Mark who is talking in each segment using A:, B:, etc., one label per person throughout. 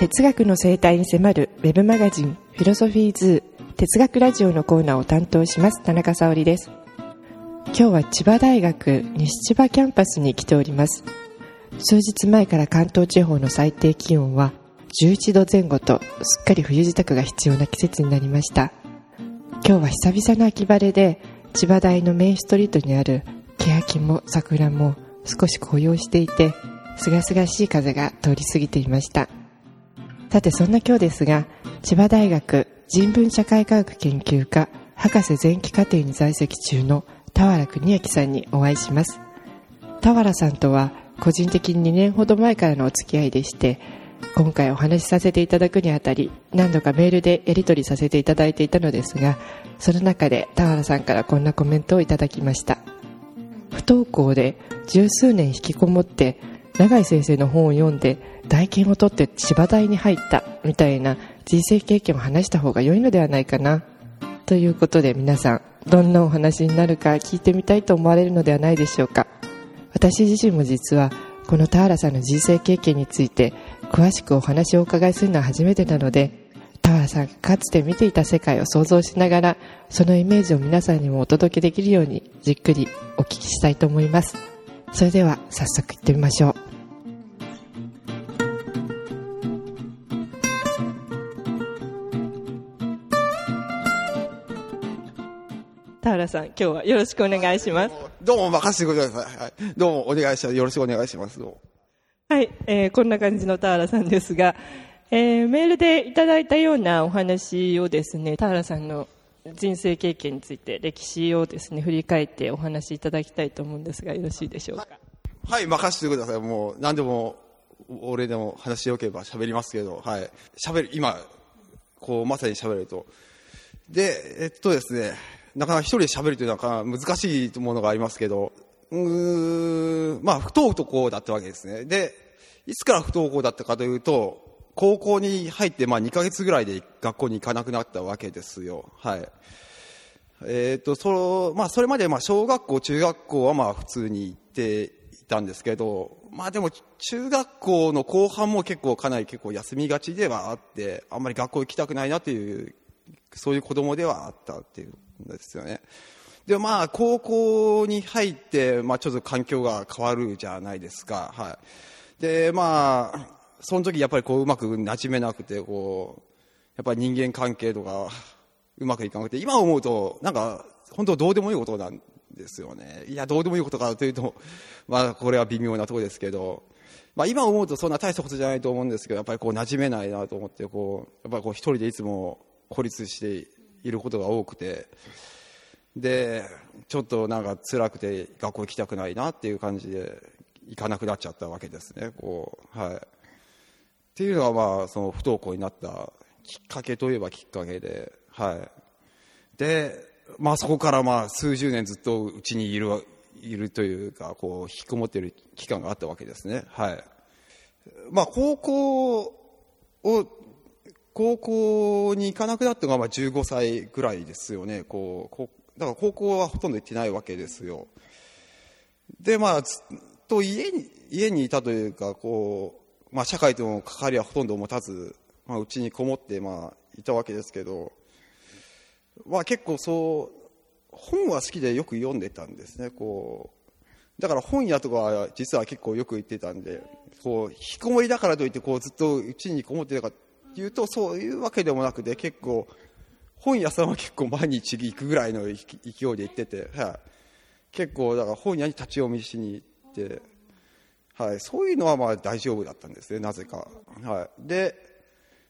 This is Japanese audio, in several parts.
A: 哲学の生態に迫るウェブマガジンフィロソフィーズ哲学ラジオのコーナーを担当します田中沙織です。今日は千葉大学西千葉キャンパスに来ております。数日前から関東地方の最低気温は11度前後とすっかり冬支度が必要な季節になりました。今日は久々の秋晴れで千葉大のメインストリートにある欅も桜も少し紅葉していて清々しい風が通り過ぎていました。さてそんな今日ですが千葉大学人文社会科学研究科博士前期課程に在籍中の田原邦明さんにお会いします。田原さんとは個人的に2年ほど前からのお付き合いでして今回お話しさせていただくにあたり何度かメールでやり取りさせていただいていたのですがその中で田原さんからこんなコメントをいただきました。不登校で十数年引きこもって永井先生の本を読んで大金を取って芝大に入ったみたいな人生経験を話した方が良いのではないかな。ということで皆さんどんなお話になるか聞いてみたいと思われるのではないでしょうか。私自身も実はこの田原さんの人生経験について詳しくお話をお伺いするのは初めてなので田原さんかつて見ていた世界を想像しながらそのイメージを皆さんにもお届けできるようにじっくりお聞きしたいと思います。それでは早速行ってみましょう。田原さん今日はよろしくお願いします
B: どうも任せてください。はい。どうもお願いします。よろしくお願いします。どうも
A: はい、えーこんな感じの田原さんですが、えーメールでいただいたようなお話をですね、田原さんの人生経験について、歴史をですね、振り返ってお話しいただきたいと思うんですが、よろしいでしょうか？
B: はい、任せてください。もう何でも、俺でも話しよければ喋りますけど、はい。喋る、今、こう、まさに喋ると。で、えっとですね、なかなか一人で喋るというのは難しいものがありますけど、うーん、まあ、不登校だったわけですね。で、いつから不登校だったかというと、高校に入って、まあ、2ヶ月ぐらいで学校に行かなくなったわけですよ。はい。えっ、と、その、まあ、それまで、まあ、小学校、中学校は、まあ、普通に行っていたんですけど、まあ、でも、中学校の後半も結構、かなり結構休みがちではあって、あんまり学校行きたくないなっていう、そういう子供ではあったっていうですよね。で、まあ、高校に入って、まあ、ちょっと環境が変わるじゃないですか。はい。で、まあ、その時やっぱりこう、うまく馴染めなくて、こう、やっぱり人間関係とか、うまくいかなくて、今思うと、なんか、本当どうでもいいことなんですよね。いや、どうでもいいことかというと、まあ、これは微妙なとこですけど、まあ、今思うとそんな大したことじゃないと思うんですけど、やっぱりこう、馴染めないなと思って、こう、やっぱりこう、一人でいつも孤立していることが多くて、で、ちょっとなんか辛くて学校行きたくないなっていう感じで行かなくなっちゃったわけですね、こう、はい。っていうのがまあ、その不登校になったきっかけといえばきっかけで、はい。で、まあそこからまあ数十年ずっとうちにいる、いるというか、こう、引きこもっている期間があったわけですね、はい。まあ高校を、高校に行かなくなったのがまあ15歳ぐらいですよね、こう、こだから高校はほとんど行ってないわけですよ。で、まあ、ずっと家に、家にいたというか、こう、まあ社会との関わりはほとんど持たず、まあうちにこもって、まあいたわけですけど、まあ結構そう、本は好きでよく読んでたんですね、こう。だから本屋とかは実は結構よく行ってたんで、こう、引きこもりだからといって、こうずっとうちにこもってたかっていうと、そういうわけでもなくて、結構、本屋さんは結構毎日行くぐらいの勢いで行ってて、はい。結構、だから本屋に立ち読みしに行って、はい。そういうのはまあ大丈夫だったんですね、なぜか。はい。で、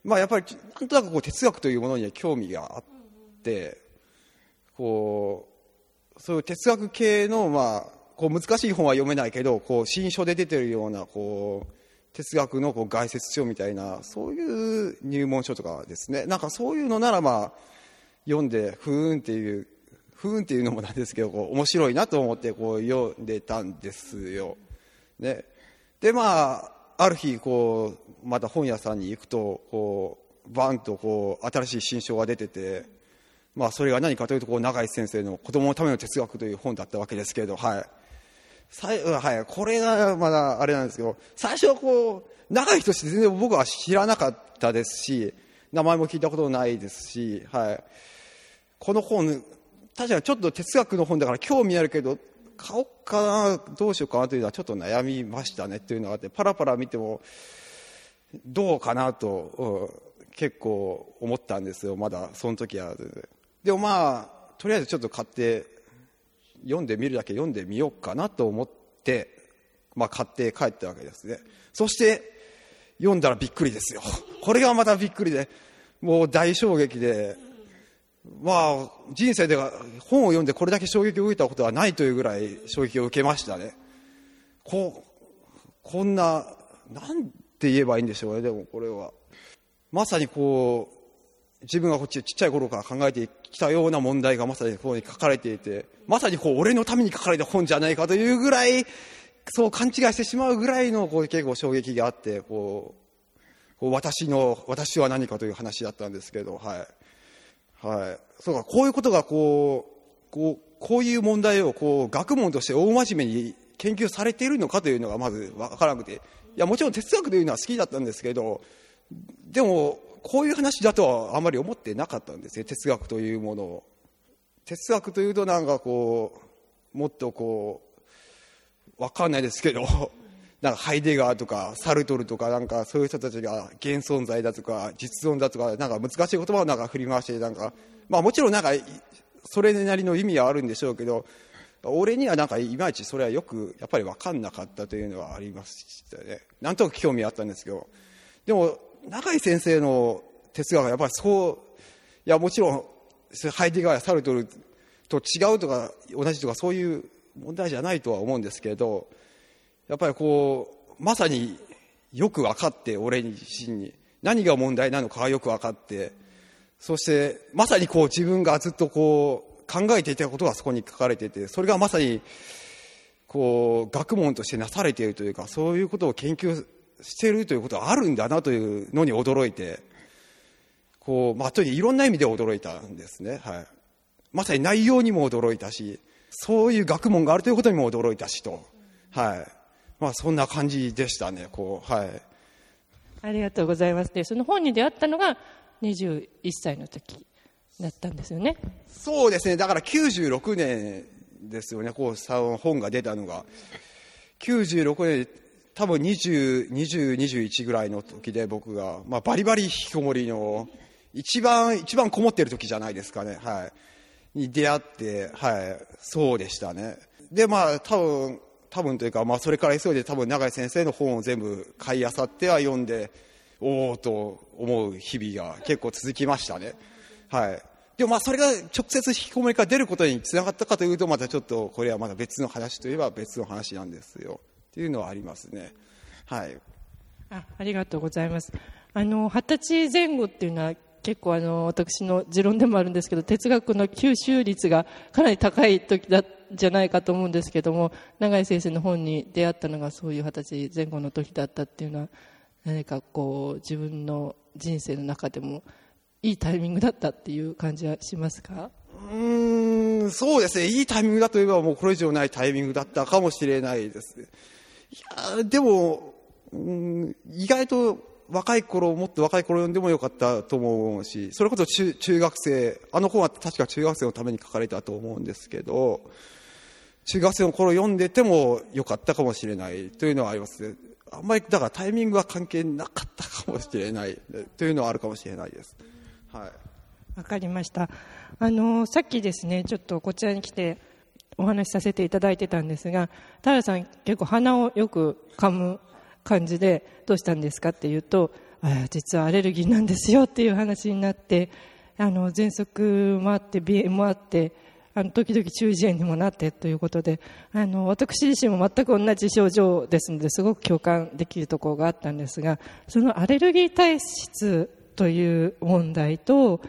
B: まあやっぱり、なんとなくこう哲学というものに興味があって、こう、そういう哲学系の、まあ、こう難しい本は読めないけど、こう、新書で出てるような、こう、哲学のこう概説書みたいな、そういう入門書とかですね。なんかそういうのならまあ、読んで、ふーんっていう、ふーんっていうのもなんですけど、こう、面白いなと思ってこう読んでたんですよ。ね。で、まあ、ある日、こう、また本屋さんに行くと、こう、バンとこう、新しい新書が出てて、まあ、それが何かというと、こう、永井先生の子供のための哲学という本だったわけですけれど、はい。最はい、これがまだあれなんですけど、最初はこう、長い人して全然僕は知らなかったですし、名前も聞いたことないですし、はい。この本、確かにちょっと哲学の本だから興味あるけど、買おうかな、どうしようかなというのはちょっと悩みましたねっていうのがあって、パラパラ見ても、どうかなと、うん、結構思ったんですよ、まだその時は。でもまあ、とりあえずちょっと買って、読んでみるだけ読んでみようかなと思って、まあ買って帰ったわけですね。そして、読んだらびっくりですよ。これがまたびっくりで、もう大衝撃で、まあ、人生では本を読んでこれだけ衝撃を受けたことはないというぐらい衝撃を受けましたね。こ、こんな、なんて言えばいいんでしょうね、でもこれは。まさにこう、自分がこっちちっちゃい頃から考えてきたような問題がまさにここに書かれていて、まさにこう、俺のために書かれた本じゃないかというぐらい、そう勘違いしてしまうぐらいのこう結構衝撃があって、こう、こう私の、私は何かという話だったんですけど、はい。はい。そうか、こういうことがこう、こう、こういう問題をこう、学問として大真面目に研究されているのかというのがまずわからなくて、いや、もちろん哲学というのは好きだったんですけど、でも、こういう話だとはあまり思ってなかったんですね、哲学というものを。哲学というとなんかこう、もっとこう、わかんないですけど、なんかハイデガーとかサルトルとかなんかそういう人たちが現存在だとか実存だとかなんか難しい言葉をなんか振り回してなんか、まあもちろんなんかそれなりの意味はあるんでしょうけど、俺にはなんかいまいちそれはよくやっぱり分かんなかったというのはありましたね。なんとなく興味あったんですけど。でも、中井先生の哲学はやっぱりそう、いやもちろんハイディガーやサルトルと違うとか同じとかそういう問題じゃないとは思うんですけど、やっぱりこう、まさによく分かって、俺自身に。何が問題なのかよく分かって、そして、まさにこう自分がずっとこう、考えていたことがそこに書かれていて、それがまさに、こう、学問としてなされているというか、そういうことを研究しているということがあるんだなというのに驚いて、こう、まあ、とにいろんな意味で驚いたんですね。はい。まさに内容にも驚いたし、そういう学問があるということにも驚いたしと。はい。まあ、そんな感じでしたね、こう、はい。
C: ありがとうございます。で、その本に出会ったのが21歳の時だったんですよね。
B: そうですね、だから96年ですよね、こう、本が出たのが。96年、多分20、20、21ぐらいの時で僕が、まあ、バリバリ引きこもりの、一番、一番こもってる時じゃないですかね、はい。に出会って、はい、そうでしたね。で、まあ、多分、多分というか、まあ、それから急いで多分永井先生の本を全部買い漁っては読んでおおと思う日々が結構続きましたね。はい。でもまあそれが直接引きこもりから出ることにつながったかというとまたちょっとこれはまだ別の話といえば別の話なんですよっていうのはありますね。はい。
C: あありがとうございます。あの二十歳前後っていうのは結構あの私の持論でもあるんですけど哲学の吸収率がかなり高い時だじゃないかと思うんですけども永井先生の本に出会ったのがそういう二十歳前後の時だったっていうのは何かこう自分の人生の中でもいいタイミングだったっていう感じはしますか？
B: うんそうですねいいタイミングだといえばもうこれ以上ないタイミングだったかもしれないですねいやでもうん意外と若い頃、もっと若い頃読んでもよかったと思うし、それこそ中中学生、あの本は確か中学生のために書かれたと思うんですけど、中学生の頃読んでてもよかったかもしれないというのはありますね。あんまり、だからタイミングは関係なかったかもしれないというのはあるかもしれないです。はい。
C: わかりました。あの、さっきですね、ちょっとこちらに来てお話しさせていただいてたんですが、田さん結構鼻をよく噛む感じでどうしたんですかって言うと実はアレルギーなんですよっていう話になってあの喘息もあって鼻炎もあってあの時々中耳炎にもなってということであの私自身も全く同じ症状ですのですごく共感できるところがあったんですがそのアレルギー体質という問題と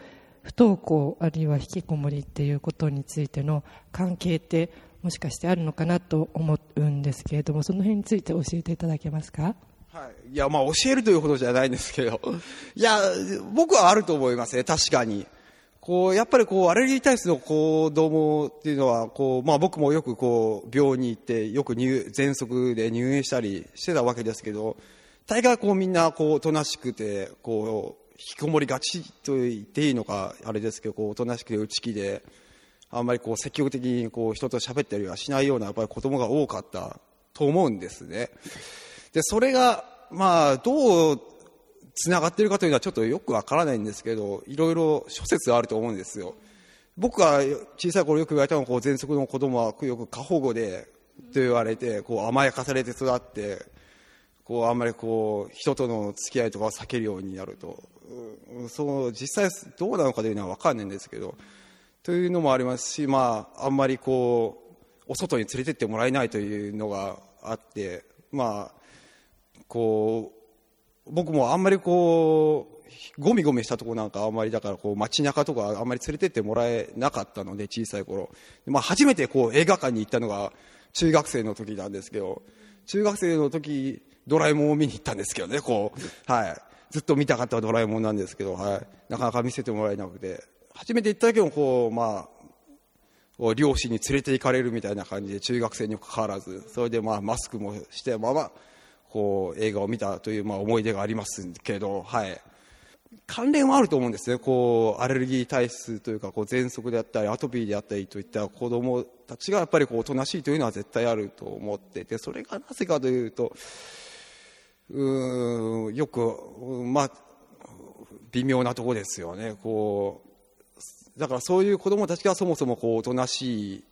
C: 不登校あるいは引きこもりっていうことについての関係ってもしかしてあるのかなと思うんですけれどもその辺について教えていただけますか？
B: はい、いやまあ教えるというほどじゃないんですけど。いや僕はあると思いますね確かに。こう、やっぱりこう、アレルギー体質の子供っていうのは、こう、まあ僕もよくこう、病院に行って、よく入、喘息で入院したりしてたわけですけど、大概こうみんなこう、おとなしくて、こう、引きこもりがちと言っていいのか、あれですけど、こう、おとなしくて内気で、あんまりこう、積極的にこう、人と喋ったりはしないような、やっぱり子供が多かったと思うんですね。で、それが、まあ、どうつながっているかというのはちょっとよくわからないんですけどいろいろ諸説あると思うんですよ僕が小さい頃よく言われたのはこう喘息の子供はよく過保護でと言われてこう甘やかされて育ってこうあんまりこう人との付き合いとかを避けるようになると、そう実際どうなのかというのは分かんないんですけどというのもありますし、まあ、あんまりこうお外に連れてってもらえないというのがあってまあこう僕もあんまりこうゴミゴミしたとこなんかあんまりだからこう街中とかあんまり連れてってもらえなかったので小さい頃、まあ、初めてこう映画館に行ったのが中学生の時なんですけど中学生の時ドラえもんを見に行ったんですけどねこう、はい、ずっと見たかったドラえもんなんですけど、はい、なかなか見せてもらえなくて。初めて行った時もこうまあ両親に連れて行かれるみたいな感じで中学生にもかかわらず。それでまあマスクもしてままこう映画を見たというまあ思い出がありますけど、はい、関連はあると思うんですね。こうアレルギー体質というかこう喘息であったりアトピーであったりといった子どもたちがやっぱりこうおとなしいというのは絶対あると思っててそれがなぜかというとよく、まあ、微妙なとこですよね。こうだからそういう子どもたちがそもそもこうおとなしい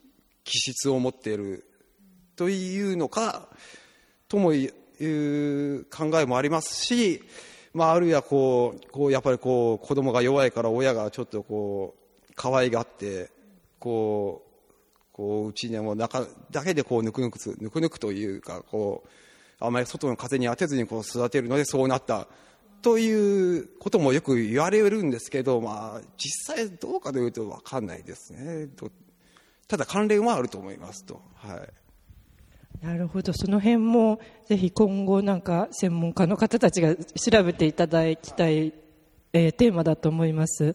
B: 気質を持っているというのかともいう考えもありますし、まあ、あるいはこうこうやっぱりこう子供が弱いから親がちょっとこう可愛がってこうこううちにも中だけでこうぬくぬくぬくぬくというかこうあまり外の風に当てずにこう育てるのでそうなったということもよく言われるんですけど、まあ、実際どうかというと分かんないですねただ関連はあると思いますと。はい
C: なるほど、その辺もぜひ今後、なんか専門家の方たちが調べていただきたい、えー、テーマだと思います。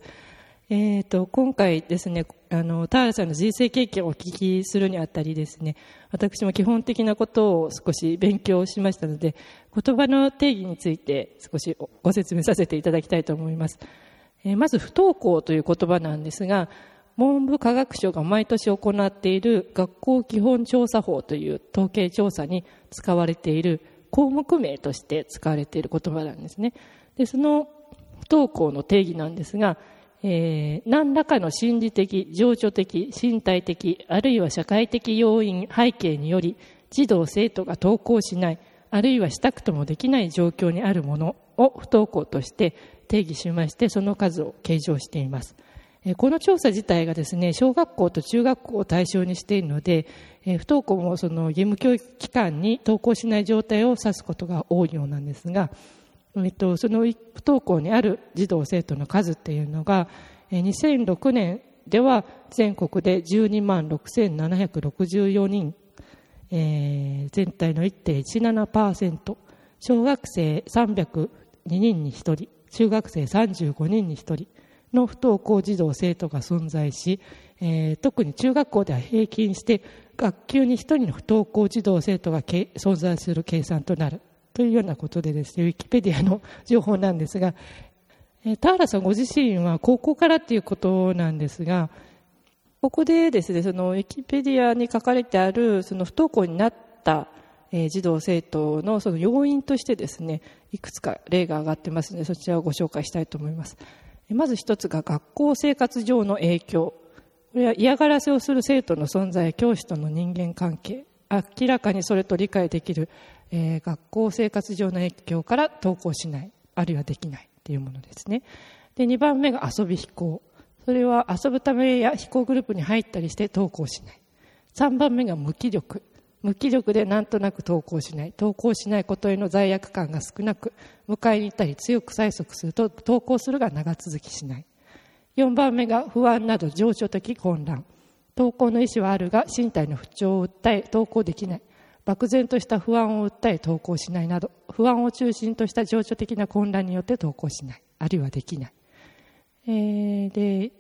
C: えーと、今回ですね、あの、田原さんの人生経験をお聞きするにあたりですね、私も基本的なことを少し勉強しましたので、言葉の定義について少しご説明させていただきたいと思います。えー、まず、不登校という言葉なんですが、文部科学省が毎年行っている学校基本調査法という統計調査に使われている項目名として使われている言葉なんですね。で、その不登校の定義なんですが、えー、何らかの心理的、情緒的、身体的、あるいは社会的要因、背景により、児童生徒が登校しない、あるいはしたくともできない状況にあるものを不登校として定義しまして、その数を計上しています。この調査自体がですね、小学校と中学校を対象にしているので、不登校もその義務教育機関に登校しない状態を指すことが多いようなんですが、えっと、その不登校にある児童生徒の数っていうのが、2006年では全国で12万6764人、えー、全体の1.17%、小学生302人に1人、中学生35人に1人、の不登校児童生徒が存在し、えー、特に中学校では平均して学級に1人の不登校児童生徒が存在する計算となる。というようなことでですね、ウィキペディアの情報なんですが、え、田原さんご自身は高校からということなんですが、ここでですね、そのウィキペディアに書かれてあるその不登校になったえ児童生徒のその要因としてですねいくつか例が挙がってますのでそちらをご紹介したいと思いますまず一つが学校生活上の影響。これは嫌がらせをする生徒の存在、教師との人間関係。明らかにそれと理解できる、えー、学校生活上の影響から登校しない、あるいはできないというものですね。で、2番目が遊び飛行。それは遊ぶためや飛行グループに入ったりして登校しない。3番目が無気力。無気力でなんとなく登校しない登校しないことへの罪悪感が少なく迎えに行ったり強く催促すると登校するが長続きしない4番目が不安など情緒的混乱登校の意思はあるが身体の不調を訴え登校できない漠然とした不安を訴え登校しないなど不安を中心とした情緒的な混乱によって登校しないあるいはできない、えー、で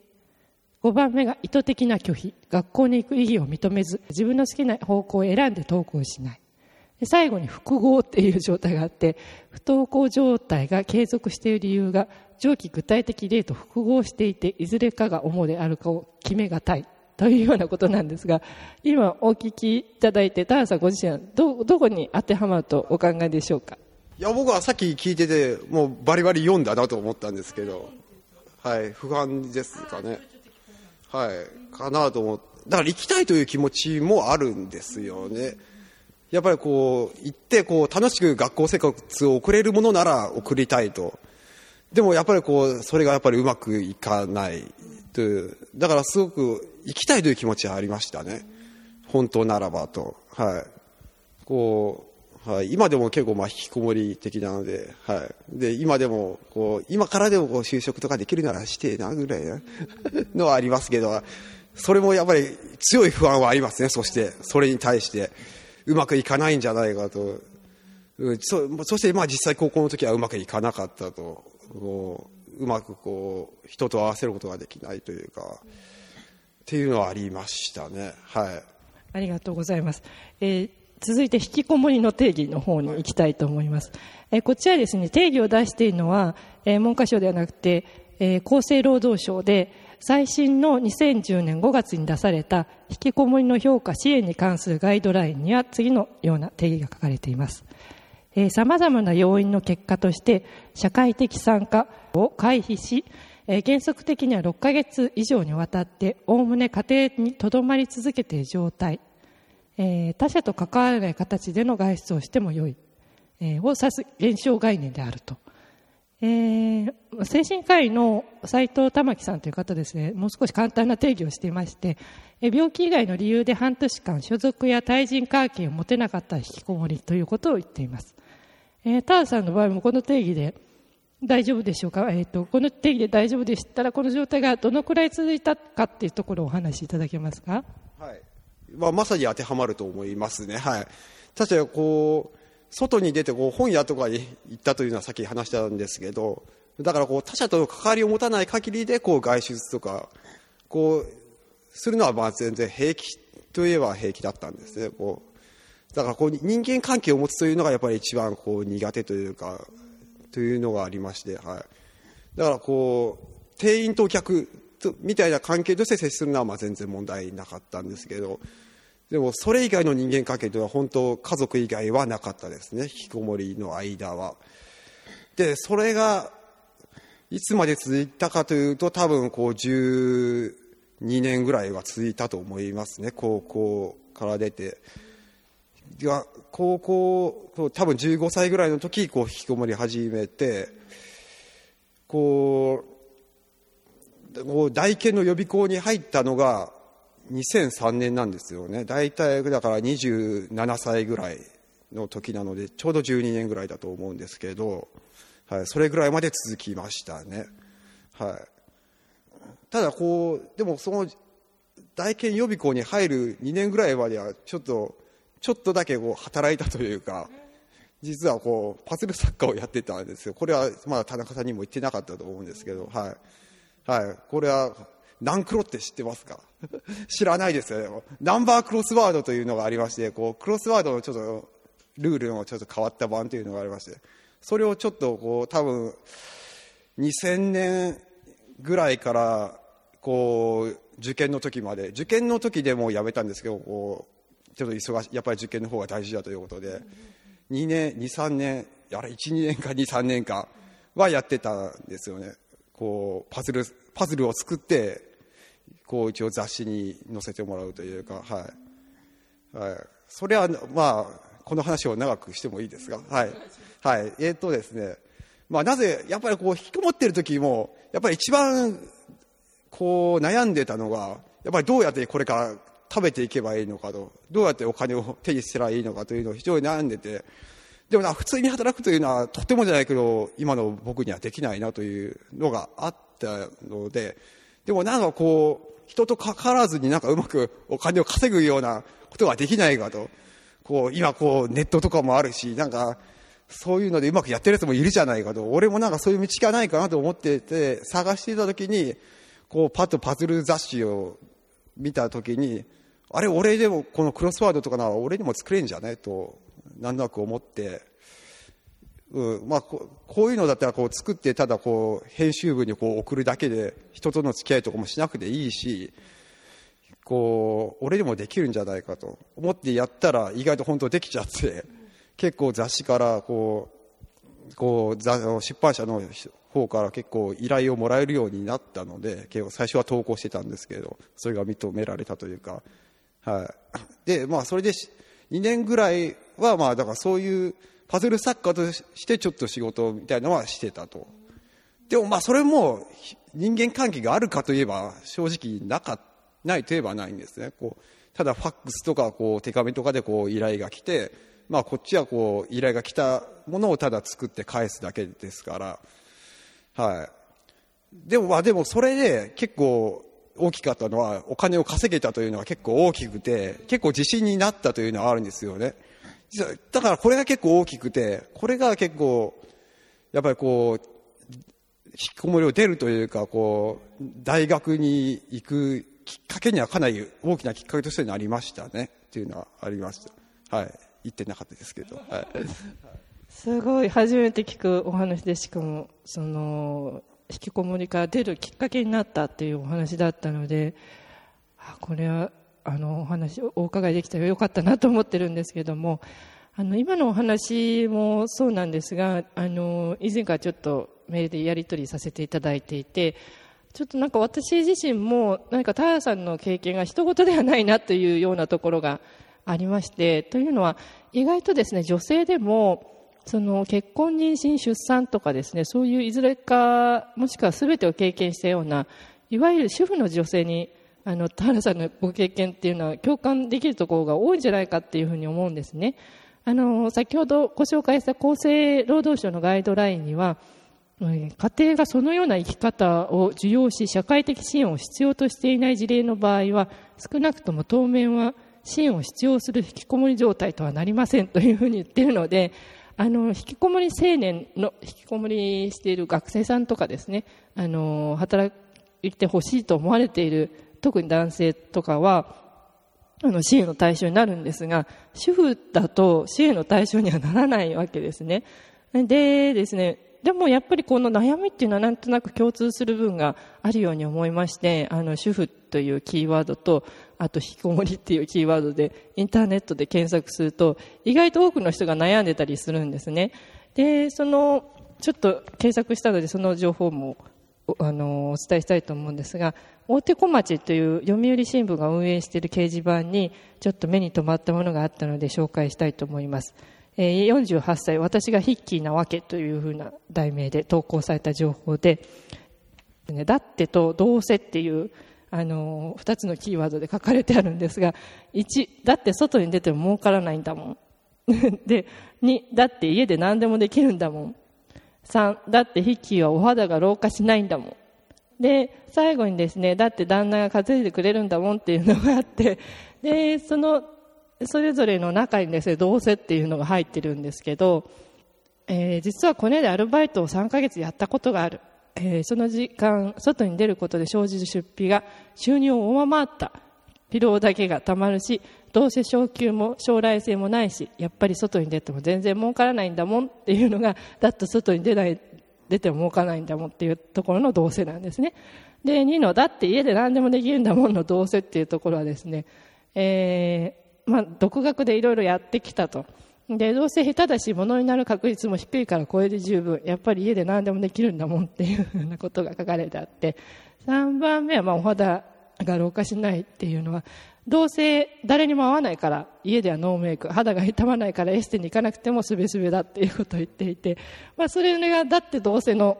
C: 5番目が意図的な拒否。学校に行く意義を認めず、自分の好きな方向を選んで登校しない。で最後に複合っていう状態があって、不登校状態が継続している理由が、上記具体的例と複合していて、いずれかが主であるかを決めがたい。というようなことなんですが、今お聞きいただいて、田原さんご自身はど、どこに当てはまるとお考えでしょうか？
B: いや、僕はさっき聞いてて、もうバリバリ読んだなと思ったんですけど、はい、不安ですかね。はい、かなと思ってだから行きたいという気持ちもあるんですよね。やっぱりこう、行ってこう、楽しく学校生活を送れるものなら送りたいと。でもやっぱりこう、それがやっぱりうまくいかないという。だからすごく行きたいという気持ちはありましたね。本当ならばと。はい。こう、はい、今でも結構まあ引きこもり的なので、はい。で、今でも、こう、今からでもこう就職とかできるならしてなぐらい のはありますけど、それもやっぱり強い不安はありますね。そして、それに対して。うまくいかないんじゃないかと。うん、そそしてまあ実際高校の時はうまくいかなかったと。こううまくこう人と合わせることができないというか、っていうのはありましたね。はい。
C: ありがとうございます。えー、続いて引きこもりの定義の方に行きたいと思います。えー、こちらですね、定義を出しているのは、えー、文科省ではなくて、えー、厚生労働省で、最新の2010年5月に出された引きこもりの評価支援に関するガイドラインには次のような定義が書かれています。えー、様々な要因の結果として社会的参加を回避し、えー、原則的には6ヶ月以上にわたっておおむね家庭にとどまり続けている状態、えー、他者と関わらない形での外出をしてもよい、えー、を指す現象概念であると。えー、精神科医の斉藤玉樹さんという方ですね、もう少し簡単な定義をしていまして、え病気以外の理由で半年間所属や対人関係を持てなかった引きこもりということを言っています。えー、ターさんの場合もこの定義で大丈夫でしょうか、えーと、この定義で大丈夫でしたら、この状態がどのくらい続いたかっていうところをお話しいただけますか？
B: はいまあ、まさに当てはまると思いますね。はい、確かにこう外に出てこう本屋とかに行ったというのはさっき話したんですけどだからこう他者との関わりを持たない限りでこう外出とかこうするのはまあ全然平気といえば平気だったんですねこうだからこう人間関係を持つというのがやっぱり一番こう苦手というかというのがありまして、はい、だからこう店員とお客とみたいな関係として接するのはまあ全然問題なかったんですけどでもそれ以外の人間関係というのは本当家族以外はなかったですね引きこもりの間は。でそれがいつまで続いたかというと多分こう12年ぐらいは続いたと思いますね高校から出て。高校多分15歳ぐらいの時こう引きこもり始めてこう大研の予備校に入ったのが2003年なんですよね。大体だから27歳ぐらいの時なのでちょうど12年ぐらいだと思うんですけど、はい、それぐらいまで続きましたね、はい、ただこうでもその大研予備校に入る2年ぐらいまではちょっとちょっとだけこう働いたというか実はこうパズル作家をやってたんですよ。これはまだ田中さんにも言ってなかったと思うんですけどはい、はい、これはナンクロって知ってますか？知らないですよね。ナンバークロスワードというのがありまして、こう、クロスワードのちょっと、ルールのちょっと変わった版というのがありまして、それをちょっとこう、多分、2000年ぐらいから、こう、受験の時まで、受験の時でもやめたんですけど、こう、ちょっと忙し、やっぱり受験の方が大事だということで、2年、2、3年、あれ、1、2年か2、3年かはやってたんですよね。こう、パズル、パズルを作って、こう一応雑誌に載せてもらうというか、はい。はい。それは、まあ、この話を長くしてもいいですが、はい。はい。えー、っとですね、まあなぜ、やっぱりこう、引きこもってる時も、やっぱり一番、こう、悩んでたのが、やっぱりどうやってこれから食べていけばいいのかと、どうやってお金を手にしたらいいのかというのを非常に悩んでて、でもな、普通に働くというのはとてもじゃないけど、今の僕にはできないなというのがあったので、でもなんかこう、人と関わらずになんかうまくお金を稼ぐようなことができないかと。こう、今こう、ネットとかもあるし、なんか、そういうのでうまくやってるやつもいるじゃないかと。俺もなんかそういう道がないかなと思ってて、探していた時に、こうパッとパズル雑誌を見た時にあれ俺でもこのクロスワードとかなら俺にも作れんじゃね？となんとなく思ってうんまあ、こういうのだったらこう作ってただこう編集部にこう送るだけで人との付き合いとかもしなくていいしこう俺でもできるんじゃないかと。思ってやったら意外と本当できちゃって結構雑誌からこうこう出版社の方から結構依頼をもらえるようになったので結構最初は投稿してたんですけどそれが認められたというか、はい、でまあそれで2年ぐらいはまあだからそういうパズル作家としてちょっと仕事みたいなのはしてたと。でもまあそれも人間関係があるかといえば正直なか、ないといえばないんですね。こうただファックスとかこう手紙とかでこう依頼が来て、まあこっちはこう依頼が来たものをただ作って返すだけですから、はい。でもまあでもそれで結構大きかったのはお金を稼げたというのは結構大きくて結構自信になったというのはあるんですよね。だからこれが結構大きくて、これが結構、やっぱりこう、引きこもりを出るというか、こう、大学に行くきっかけにはかなり大きなきっかけとしてなりましたね、っていうのはありました。はい。言ってなかったですけど。はい。
C: すごい、初めて聞くお話で、しかも、その、引きこもりから出るきっかけになったっていうお話だったので、あこれはあのお話をお伺いできたらよかったなと思ってるんですけどもあの今のお話もそうなんですがあの以前からちょっとメールでやり取りさせていただいていてちょっとなんか私自身も何か田原さんの経験が人事ではないなというようなところがありましてというのは意外とですね女性でもその結婚妊娠出産とかですねそういういずれかもしくは全てを経験したようないわゆる主婦の女性にあの田原さんのご経験っていうのは共感できるところが多いんじゃないかっていうふうに思うんですね。あの先ほどご紹介した厚生労働省のガイドラインには家庭がそのような生き方を受容し社会的支援を必要としていない事例の場合は少なくとも当面は支援を必要する引きこもり状態とはなりませんというふうに言っているのであの引きこもり青年の引きこもりしている学生さんとかですねあの働いてほしいと思われている特に男性とかはあの支援の対象になるんですが主婦だと支援の対象にはならないわけですね。でですねでもやっぱりこの悩みっていうのはなんとなく共通する部分があるように思いましてあの主婦というキーワードとあと引きこもりっていうキーワードでインターネットで検索すると意外と多くの人が悩んでたりするんですね。でそのちょっと検索したのでその情報もあのお伝えしたいと思うんですが大手小町という読売新聞が運営している掲示板にちょっと目に留まったものがあったので紹介したいと思います、48歳私がヒッキーなわけというふうな題名で投稿された情報でだってとどうせっていうあの2つのキーワードで書かれてあるんですが1だって外に出ても儲からないんだもん。で2だって家で何でもできるんだもん。3だってヒッキーはお肌が老化しないんだもん。で最後にですねだって旦那が担いでくれるんだもんっていうのがあってでそのそれぞれの中にですねどうせっていうのが入ってるんですけど、えー、実はコネでアルバイトを3ヶ月やったことがある、えー、その時間外に出ることで生じる出費が収入を上回った疲労だけがたまるしどうせ昇給も将来性もないしやっぱり外に出ても全然儲からないんだもんっていうのがだって外に出ない出ても儲からないんだもんっていうところのどうせなんですね。で2のだって家で何でもできるんだもんのどうせっていうところはですね、えーまあ、独学でいろいろやってきたと。でどうせ下手だし物になる確率も低いからこれで十分。やっぱり家で何でもできるんだもんっていうふうなことが書かれてあって。3番目はまあお肌が老化しないっていうのはどうせ誰にも会わないから家ではノーメイク肌が痛まないからエステに行かなくてもすべすべだっていうことを言っていて、まあ、それがだってどうせの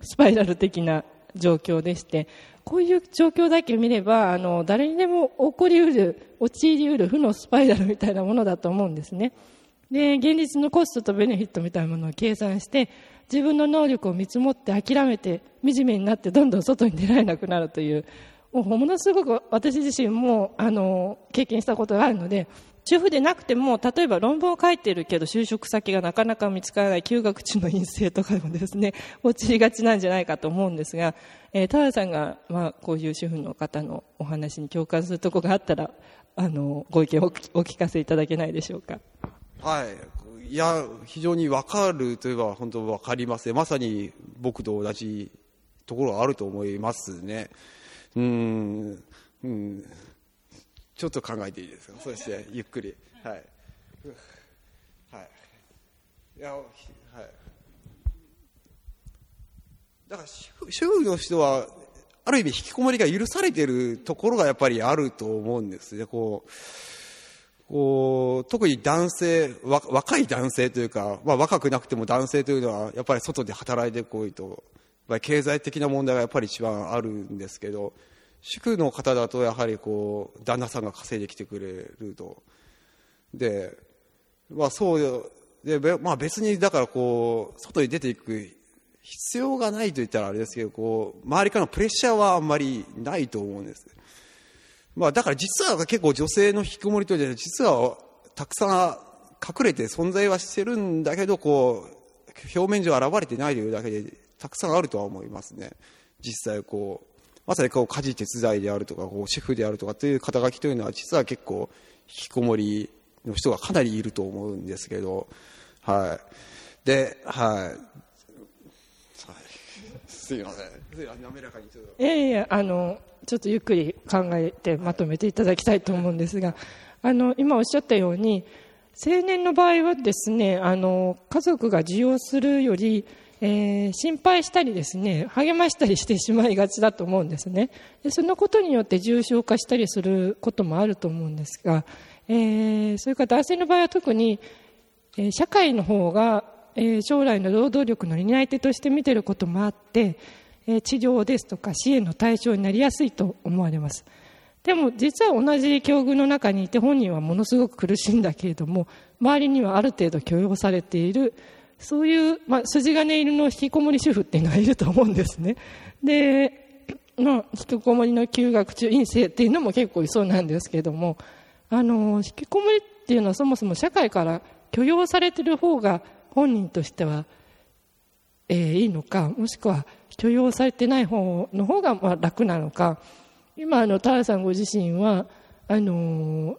C: スパイラル的な状況でして。こういう状況だけ見ればあの誰にでも起こりうる陥りうる負のスパイラルみたいなものだと思うんですね。で現実のコストとベネフィットみたいなものを計算して自分の能力を見積もって諦めて惨めになってどんどん外に出られなくなるというもうものすごく私自身もあの経験したことがあるので主婦でなくても例えば論文を書いているけど就職先がなかなか見つからない休学中の陰性とかでもですね陥りがちなんじゃないかと思うんですが、えー、田原さんが、まあ、こういう主婦の方のお話に共感するところがあったらあのご意見をお聞かせいただけないでしょうか。
B: はい。いや非常に分かるといえば本当分かりますねまさに僕と同じところがあると思いますね。うん。うん。ちょっと考えていいですか？そしてゆっくり。はい。はい。いやはい。だから主婦の人はある意味引きこもりが許されているところがやっぱりあると思うんですね。こうこう特に男性若い男性というか、まあ、若くなくても男性というのはやっぱり外で働いてこいと。経済的な問題がやっぱり一番あるんですけど主婦の方だとやはりこう旦那さんが稼いできてくれると。でまあそうで、まあ、別にだからこう外に出ていく必要がないと言ったらあれですけどこう周りからのプレッシャーはあんまりないと思うんです、まあ、だから実は結構女性の引きこもりというのは実はたくさん隠れて存在はしてるんだけどこう表面上現れてないというだけでたくさんあるとは思いますね実際こうまさにこう家事手伝いであるとかこう主婦であるとかという肩書きというのは実は結構引きこもりの人がかなりいると思うんですけど、はい。で、はい。すいません。滑らかにちょっと。いや
C: いや、あの、ちょっとゆっくり考えてまとめていただきたいと思うんですが、あの、今おっしゃったように、青年の場合はですね、あの、家族が受容するより、えー、心配したりですね励ましたりしてしまいがちだと思うんですね。でそのことによって重症化したりすることもあると思うんですが、えー、それから男性の場合は特に、えー、社会の方が、え、将来の労働力の担い手として見ていることもあって、治療ですとか支援の対象になりやすいと思われますでも実は同じ境遇の中にいて本人はものすごく苦しいんだけれども周りにはある程度許容されているそういう、まあ、筋金入りの引きこもり主婦っていうのがいると思うんですね。で、まあ、引きこもりの休学中陰性っていうのも結構いそうなんですけども、あの、引きこもりっていうのはそもそも社会から許容されてる方が本人としては、えー、いいのか、もしくは許容されてない方の方がまあ楽なのか、今、あの、田原さんご自身は、あの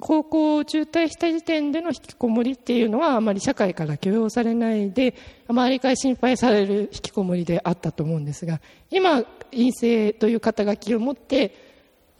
C: 高校を中退した時点での引きこもりっていうのはあまり社会から許容されないで周りから心配される引きこもりであったと思うんですが今陰性という肩書きを持って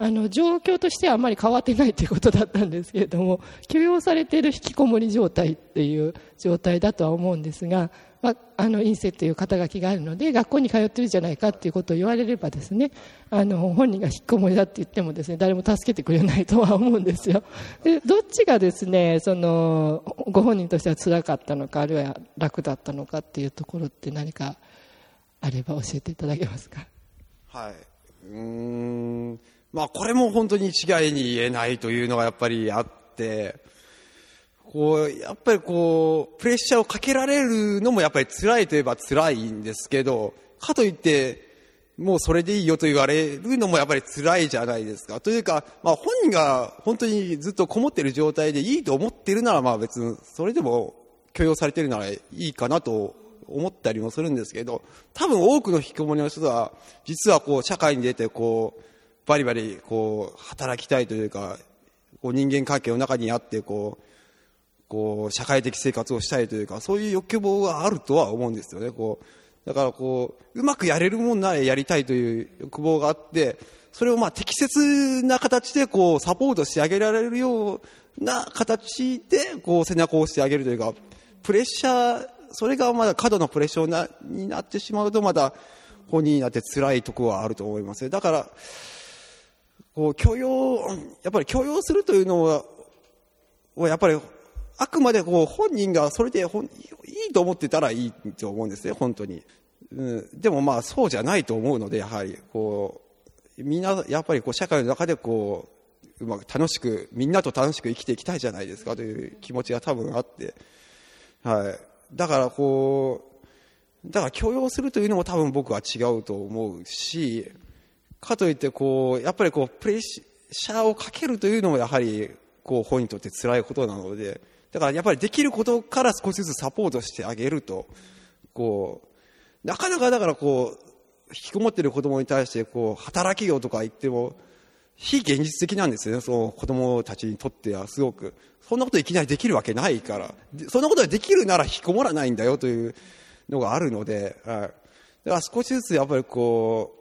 C: あの状況としてはあまり変わってないということだったんですけれども 許容されている引きこもり状態っていう状態だとは思うんですがまあ、あの陰性という肩書きがあるので学校に通ってるじゃないかということを言われればですねあの本人が引っこもりだって言ってもですね誰も助けてくれないとは思うんですよ。でどっちがですねそのご本人としては辛かったのかあるいは楽だったのかっていうところって何かあれば教えていただけますか？
B: はい。うん。まあこれも本当に一概に言えないというのがやっぱりあってこう、やっぱりこう、プレッシャーをかけられるのもやっぱり辛いといえば辛いんですけど、かといって、もうそれでいいよと言われるのもやっぱり辛いじゃないですか。というか、まあ本人が本当にずっとこもってる状態でいいと思ってるならまあ別にそれでも許容されてるならいいかなと思ったりもするんですけど、多分多くの引きこもりの人は、実はこう社会に出てこう、バリバリこう働きたいというか、こう人間関係の中にあってこう、こう、社会的生活をしたいというか、そういう欲望があるとは思うんですよね。こう、だからこう、うまくやれるもんならやりたいという欲望があって、それをまあ適切な形でこう、サポートしてあげられるような形で、こう、背中を押してあげるというか、プレッシャー、それがまだ過度のプレッシャーなになってしまうと、まだ本人になって辛いところはあると思います。だから、こう、許容、やっぱり許容するというのは、やっぱりあくまでこう本人がそれでいいと思ってたらいいと思うんですね、本当に。うん、でもまあそうじゃないと思うので、やはりこう、みんなやっぱりこう社会の中でこう、うまく楽しく、みんなと楽しく生きていきたいじゃないですかという気持ちが多分あって、はい。だからこう、だから許容するというのも多分僕は違うと思うし、かといってこう、やっぱりこう、プレッシャーをかけるというのもやはりこう本にとって辛いことなのでだからやっぱりできることから少しずつサポートしてあげるとこうなかなかだからこう引きこもっている子供に対してこう働きよとか言っても非現実的なんですよね。その子供たちにとってはすごく。そんなこといきなりできるわけないから。そんなことができるなら引きこもらないんだよというのがあるので、はい、だから少しずつやっぱりこう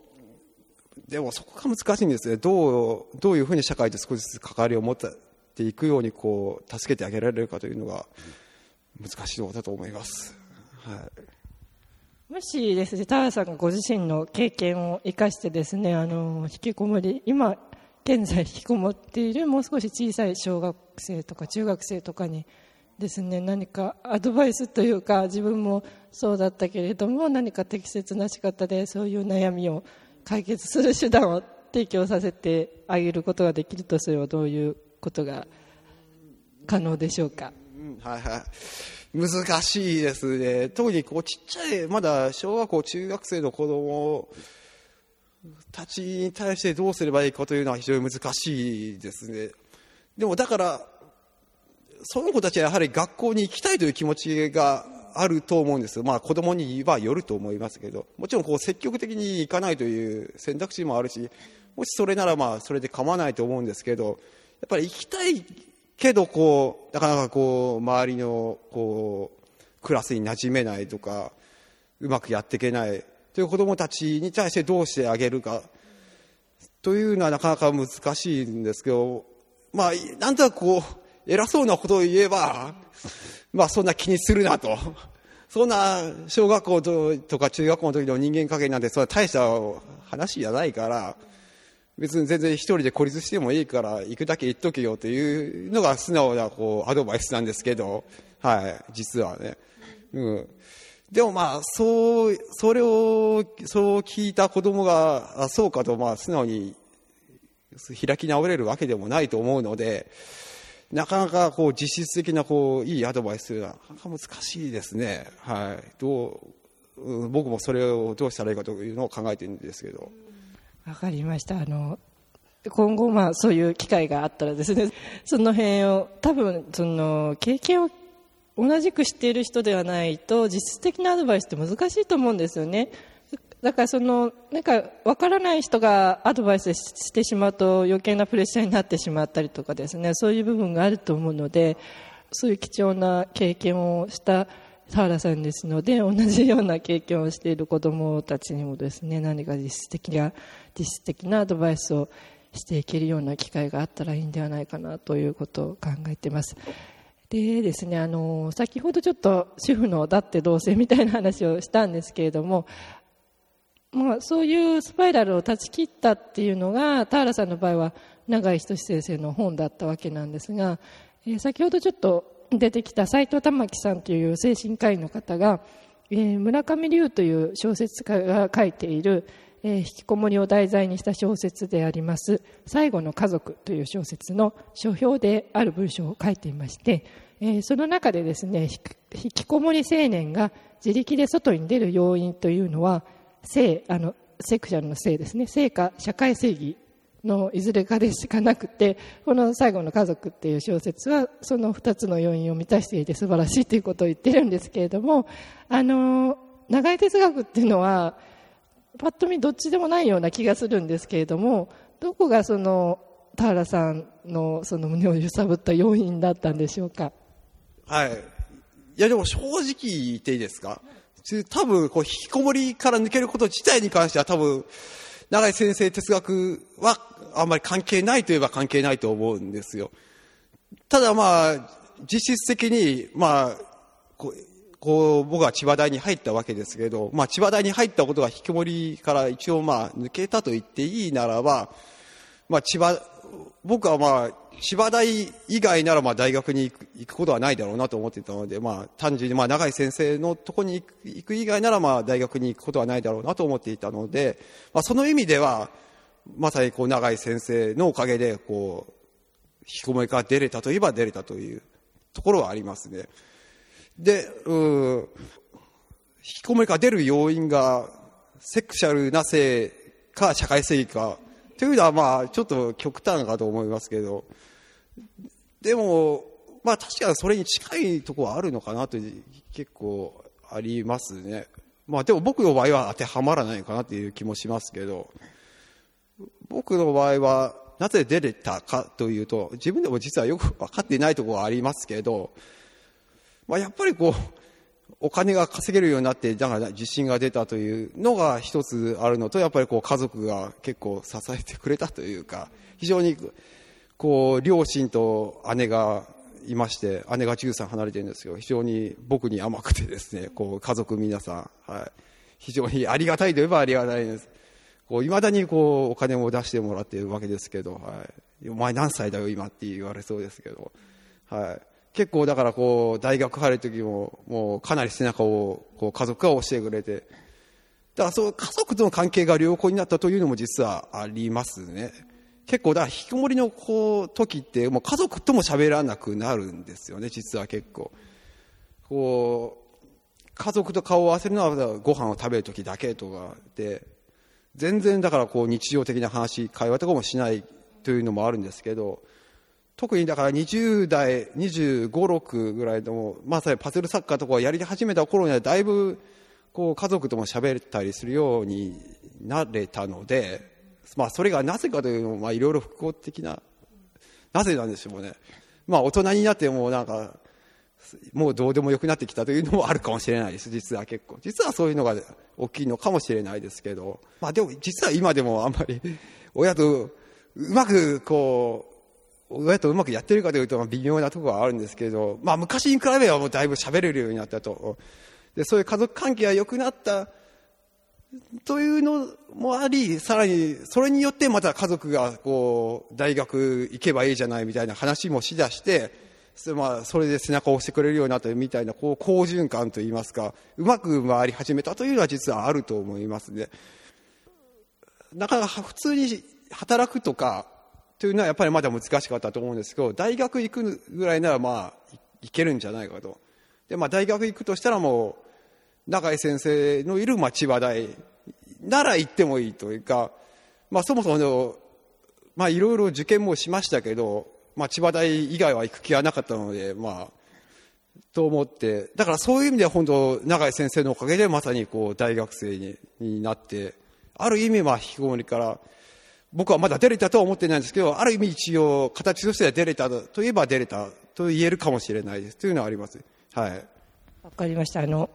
B: でもそこが難しいんですね。どう、どういうふうに社会と少しずつ関わりを持っていくようにこう、助けてあげられるかというのが難しいところだと思います。はい。
C: もしですね、田原さんがご自身の経験を生かしてですね、あの、引きこもり、今、現在引きこもっているもう少し小さい小学生とか中学生とかにですね、何かアドバイスというか、自分もそうだったけれども、何か適切な仕方でそういう悩みを解決する手段を提供させてあげることができるとすればどういうことが可能でしょうか、
B: うん、はいはい。難しいですね。特にこうちっちゃいまだ小学校中学生の子供たちに対してどうすればいいかというのは非常に難しいですね。でもだからその子たちはやはり学校に行きたいという気持ちがあると思うんです、まあ、子供にはよると思いますけど、もちろんこう積極的に行かないという選択肢もあるし、もしそれならまあそれで構わないと思うんですけど、やっぱり行きたいけどこう、なかなかこう周りのこうクラスに馴染めないとか、うまくやっていけないという子供たちに対してどうしてあげるか。というのはなかなか難しいんですけど、まあ、なんとなくこう、偉そうなことを言えば、まあそんな気にするなと。そんな小学校とか中学校の時の人間関係なんてそれは大した話じゃないから、別に全然一人で孤立してもいいから行くだけ行っとけよというのが素直なこうアドバイスなんですけど、はい、実はね。うん。でもまあ、そう、それを、そう聞いた子供が、あそうかとまあ素直に開き直れるわけでもないと思うので、なかなかこう実質的なこういいアドバイスというのはなかなか難しいですね。はい。どう、僕もそれをどうしたらいいかというのを考えてるんですけど。
C: わかりました。あの、今後まあそういう機会があったらですね、その辺を多分その経験を同じく知っている人ではないと実質的なアドバイスって難しいと思うんですよね。だからその、なんか分からない人がアドバイスしてしまうと余計なプレッシャーになってしまったりとかですね、そういう部分があると思うので、そういう貴重な経験をした田原さんですので、同じような経験をしている子供たちにもですね、何か実質的な、実質的なアドバイスをしていけるような機会があったらいいんではないかなということを考えています。でですね、あの、先ほどちょっと主婦のだってどうせみたいな話をしたんですけれども、まあ、そういうスパイラルを断ち切ったっていうのが田原さんの場合は永井仁先生の本だったわけなんですが、えー、先ほどちょっと出てきた斎藤玉樹さんという精神科医の方が、えー、村上龍という小説家が書いている、えー、引きこもりを題材にした小説であります「最後の家族」という小説の書評である文章を書いていまして、えー、その中でですね引きこもり青年が自力で外に出る要因というのは性、あの、セクシャルの性ですね、性か社会正義のいずれかでしかなくて、この最後の家族っていう小説は、その二つの要因を満たしていて素晴らしいということを言ってるんですけれども、あの、長い哲学っていうのは、パッと見どっちでもないような気がするんですけれども、どこがその、田原さんのその胸を揺さぶった要因だったんでしょうか？
B: はい。いやでも正直言っていいですか？多分、こう、引きこもりから抜けること自体に関しては多分、永井先生哲学はあんまり関係ないといえば関係ないと思うんですよ。ただまあ、実質的に、まあ、こう、こう僕は千葉大に入ったわけですけど、まあ千葉大に入ったことが引きこもりから一応まあ抜けたと言っていいならば、まあ千葉、僕はまあ千葉大以外ならまあ大学に行く行くことはないだろうなと思っていたので、まあ、単純にまあ長井先生のとこに行く以外ならまあ大学に行くことはないだろうなと思っていたので、まあ、その意味ではまさにこう長井先生のおかげでこう引きこもりから出れたといえば出れたというところはありますね。で、うん、引きこもりから出る要因がセクシャルな性か社会正義かというのはまあちょっと極端かと思いますけど、でも、まあ確かにそれに近いところはあるのかなと結構ありますね。まあでも僕の場合は当てはまらないかなっていう気もしますけど、僕の場合はなぜ出れたかというと、自分でも実はよく分かっていないところはありますけど、まあやっぱりこう、お金が稼げるようになって、だから自信が出たというのが一つあるのと、やっぱりこう家族が結構支えてくれたというか、非常にこう両親と姉がいまして、姉が13離れてるんですけど、非常に僕に甘くてですね、こう家族皆さん、はい、非常にありがたいといえばありがたいです。こう未だにこうお金も出してもらっているわけですけど、はい、お前何歳だよ今って言われそうですけど、はい、結構だからこう、大学入る時も、もうかなり背中をこう家族が押してくれて、だからそう家族との関係が良好になったというのも実はありますね。結構だから引きこもりのこう時ってもう家族とも喋らなくなるんですよね、実は結構。こう、家族と顔を合わせるのはご飯を食べる時だけとかで、全然だからこう日常的な話、会話とかもしないというのもあるんですけど、特にだから20代、25、6ぐらいでも、まさにパズルサッカーとかやり始めた頃にはだいぶ、こう家族とも喋ったりするようになれたので、まあそれがなぜかというのも、まあいろいろ複合的な、なぜなんでしょうね。まあ大人になってもなんか、もうどうでもよくなってきたというのもあるかもしれないです、実は結構。実はそういうのが大きいのかもしれないですけど、まあでも実は今でもあんまり 親とうまくこう、親とうまくやってるかというと、微妙なところはあるんですけど、まあ昔に比べればもうだいぶ喋れるようになったと。で、そういう家族関係が良くなったというのもあり、さらにそれによってまた家族がこう、大学行けばいいじゃないみたいな話もしだして、まあ、それで背中を押してくれるようになったみたいな、こう、好循環といいますか、うまく回り始めたというのは実はあると思いますね。なかなか普通に働くとか、というのはやっぱりまだ難しかったと思うんですけど、大学行くぐらいならまあ、いけるんじゃないかと。で、まあ大学行くとしたらもう、永井先生のいる、まあ、千葉大なら行ってもいいというか、まあそもそも、まあいろいろ受験もしましたけど、まあ千葉大以外は行く気はなかったので、まあ、と思って、だからそういう意味では本当、永井先生のおかげでまさにこう大学生にになって、ある意味まあ引きこもりから、僕はまだ出れたとは思ってないんですけど、ある意味一応、形としては出れたといえば出れたと言えるかもしれないですというのはあります。はい。
C: わかりました。あの、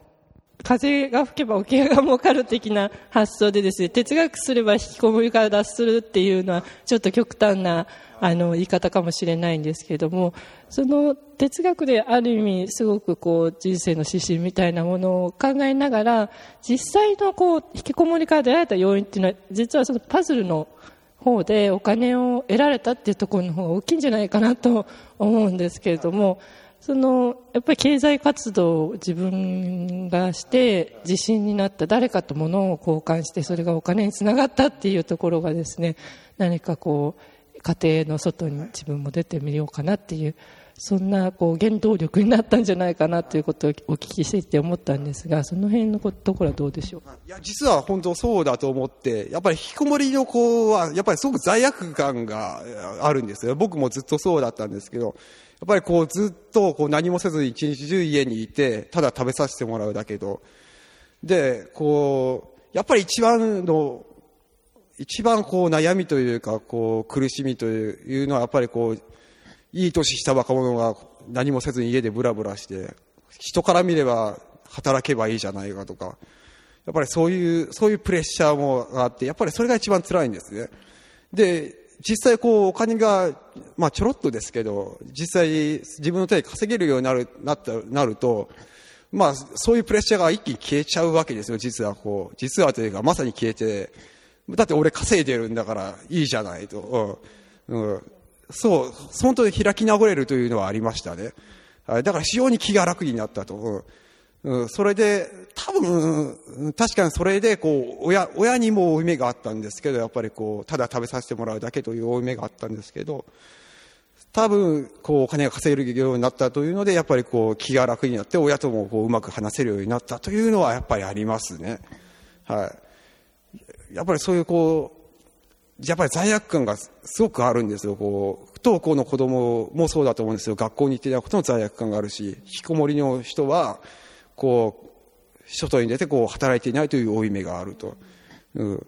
C: 風が吹けば桶屋が儲かる的な発想でですね、哲学すれば引きこもりから脱するっていうのは、ちょっと極端な、あの、言い方かもしれないんですけれども、その哲学である意味、すごくこう、人生の指針みたいなものを考えながら、実際のこう、引きこもりから出られた要因っていうのは、実はそのパズルの方でお金を得られたっていうところの方が大きいんじゃないかなと思うんですけれども、その、やっぱり経済活動を自分がして自信になった誰かと物を交換してそれがお金につながったっていうところがですね、何かこう、家庭の外に自分も出てみようかなっていうそんなこう原動力になったんじゃないかなということをお聞きしていて思ったんですが、その辺のところはどうでしょう？
B: いや、実は本当そうだと思って、やっぱり引きこもりの子は、やっぱりすごく罪悪感があるんですよ。僕もずっとそうだったんですけど、やっぱりこうずっとこう何もせずに一日中家にいて、ただ食べさせてもらうだけど、で、こう、やっぱり一番の、一番こう悩みというか、こう苦しみというのはやっぱりこう、いい年した若者が何もせずに家でブラブラして、人から見れば働けばいいじゃないかとか、やっぱりそういう、そういうプレッシャーもあって、やっぱりそれが一番辛いんですね。で、実際こうお金が、まあちょろっとですけど、実際自分の手で稼げるようになる、なった、なると、まあそういうプレッシャーが一気に消えちゃうわけですよ、実はこう。実はというかまさに消えて、だって俺稼いでるんだからいいじゃないと。うん。うん、そう、本当に開き直れるというのはありましたね。だから非常に気が楽になったと。うん、それで、多分、確かにそれで、こう、親、親にも負い目があったんですけど、やっぱりこう、ただ食べさせてもらうだけという負い目があったんですけど、多分、こう、お金が稼げるようになったというので、やっぱりこう、気が楽になって、親ともこう、うまく話せるようになったというのは、やっぱりありますね。はい。やっぱりそういうこう、やっぱり罪悪感がすごくあるんですよ。こう、不登校の子供もそうだと思うんですよ。学校に行ってないことの罪悪感があるし、引きこもりの人は、こう、外に出てこう、働いていないという負い目があると。うん。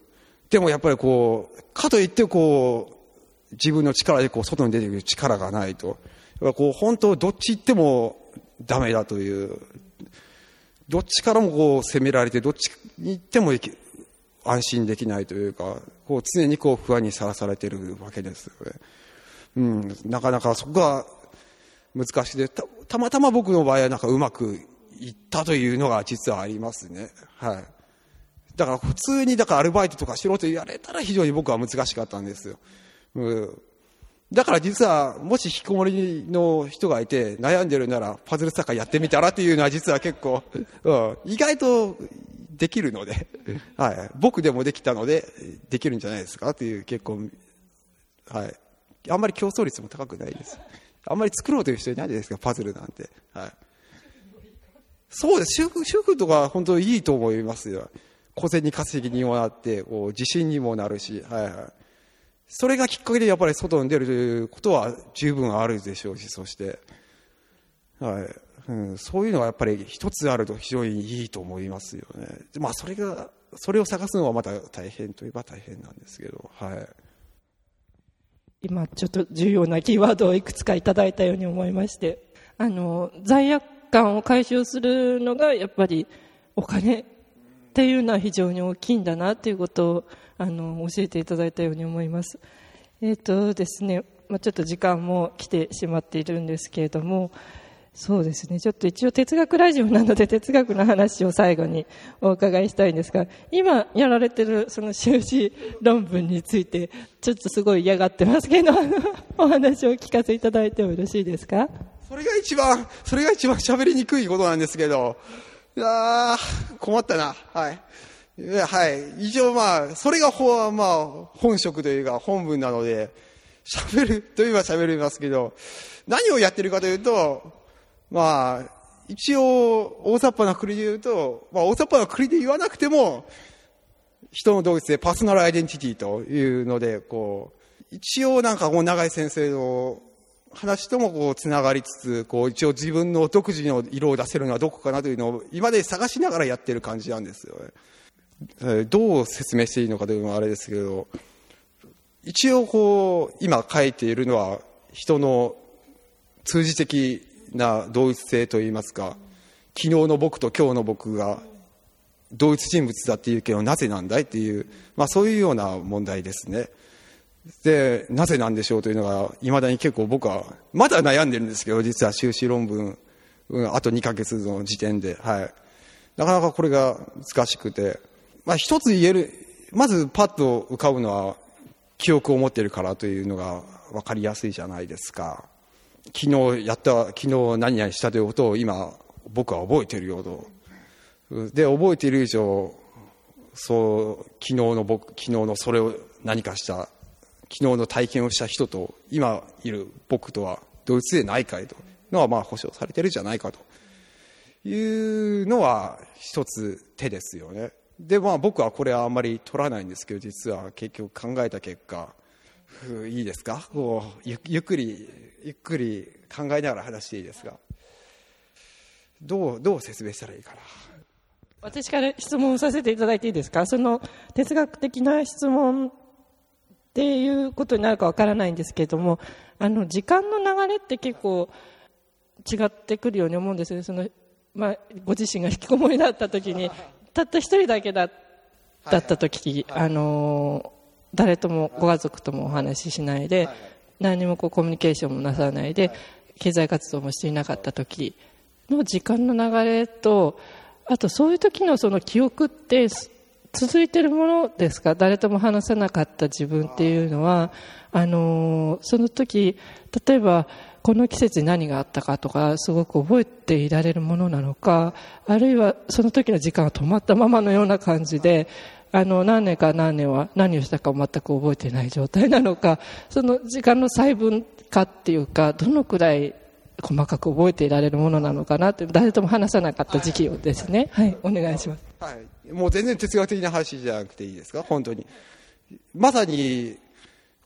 B: でもやっぱりこう、かといってこう、自分の力でこう、外に出てくる力がないと。やっぱこう、本当どっち行ってもダメだという、どっちからもこう、責められて、どっちに行っても安心できないというか、こう常にこう不安にさらされているわけです。うん、なかなかそこが難しいでた、たまたま僕の場合はなんかうまくいったというのが実はありますね。はい。だから普通にだからアルバイトとかしろと言われたら非常に僕は難しかったんですよ。うん、だから実はもし引きこもりの人がいて悩んでるならパズルサッカーやってみたらっていうのは実は結構、うん、意外とできるので、はい、僕でもできたので、できるんじゃないですかっていう結構、はい、あんまり競争率も高くないです。あんまり作ろうという人いないじゃないですか、パズルなんて。はい。そうです。主婦、主婦とか本当にいいと思いますよ。小銭稼ぎにもなって、こう自信にもなるし、はいはい。それがきっかけでやっぱり外に出るということは十分あるでしょうし、そして、はい。うん、そういうのはやっぱり一つあると非常にいいと思いますよね。まあそれが、それを探すのはまた大変といえば大変なんですけど、はい。
C: 今ちょっと重要なキーワードをいくつかいただいたように思いまして、あの、罪悪感を解消するのがやっぱりお金っていうのは非常に大きいんだなということをあの教えていただいたように思います。えっ、ー、とですね、まあ、ちょっと時間も来てしまっているんですけれども、そうですね。ちょっと一応哲学ラジオなので 哲学の話を最後にお伺いしたいんですが、今やられてるその修士論文について、ちょっとすごい嫌がってますけど、お話を聞かせいただいてもよろしいですか？
B: それが一番、それが一番喋りにくいことなんですけど、いや困ったな。はい。はい。一応まあ、それがほ、まあ、本職というか本文なので、喋るといえば喋りますけど、何をやってるかというと、まあ、一応、大雑把な国で言うと、まあ、大雑把な国で言わなくても、人の同一でパーソナルアイデンティティというので、こう、一応なんかこう、長井先生の話ともこう、つながりつつ、こう、一応自分の独自の色を出せるのはどこかなというのを、今で探しながらやってる感じなんですよね。どう説明していいのかというのはあれですけど、一応こう、今書いているのは、人の通じ的な同一性といいますか昨日の僕と今日の僕が同一人物だっていうけどなぜなんだいっていう、まあ、そういうような問題ですね。でなぜなんでしょうというのがいまだに結構僕はまだ悩んでるんですけど実は修士論文、うん、あと2ヶ月の時点で、はい、なかなかこれが難しくて、まあ、一つ言えるまずパッと浮かぶのは記憶を持っているからというのが分かりやすいじゃないですか昨日やった、昨日何々したということを今、僕は覚えているよと。で、覚えている以上、そう、昨日の僕、昨日のそれを何かした、昨日の体験をした人と、今いる僕とは同一でないかいとのは、まあ、保証されてるじゃないかというのは一つ手ですよね。で、まあ僕はこれはあんまり取らないんですけど、実は結局考えた結果、いいですか？こうゆゆっくりゆっくり考えながら話していいですがどうどう説明したらいいかな？
C: 私から質問させていただいていいですか？その哲学的な質問っていうことになるかわからないんですけれどもあの時間の流れって結構違ってくるように思うんですよね。その、まあ、ご自身が引きこもりだった時にたった一人だけだだった時、あの誰ともご家族ともお話ししないで、何もこうコミュニケーションもなさないで、経済活動もしていなかった時の時間の流れとあとそういう時のその記憶って続いてるものですか？誰とも話さなかった自分っていうのはあのその時例えばこの季節に何があったかとかすごく覚えていられるものなのかあるいはその時の時間が止まったままのような感じであの何年か何年は何をしたか全く覚えていない状態なのかその時間の細分化っていうかどのくらい細かく覚えていられるものなのかなって誰とも話さなかった時期をですね。はい、お願いします、
B: はい、もう全然哲学的な話じゃなくていいですか？本当に。まさに、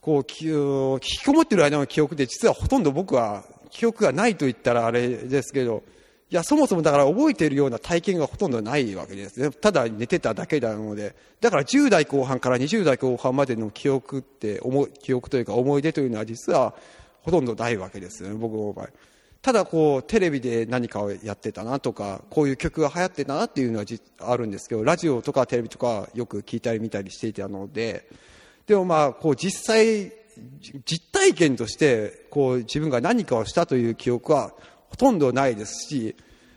B: こう、ききこもってる間の記憶で実はほとんど僕は記憶がないと言ったらあれですけど、いや、そもそもだから覚えているような体験がほとんどないわけですね。ただ寝てただけなので。だから10代後半から20代後半までの記憶って、記憶というか思い出というのは実はほとんどないわけですね、僕の場合。ただこう、テレビで何かをやってたなとか、こういう曲が流行ってたなっていうのはあるんですけど、ラジオとかテレビとかよく聞いたり見たりしていたので、でもまあ、こう実際、実体験として、こう自分が何かをしたという記憶はほとんどないですし、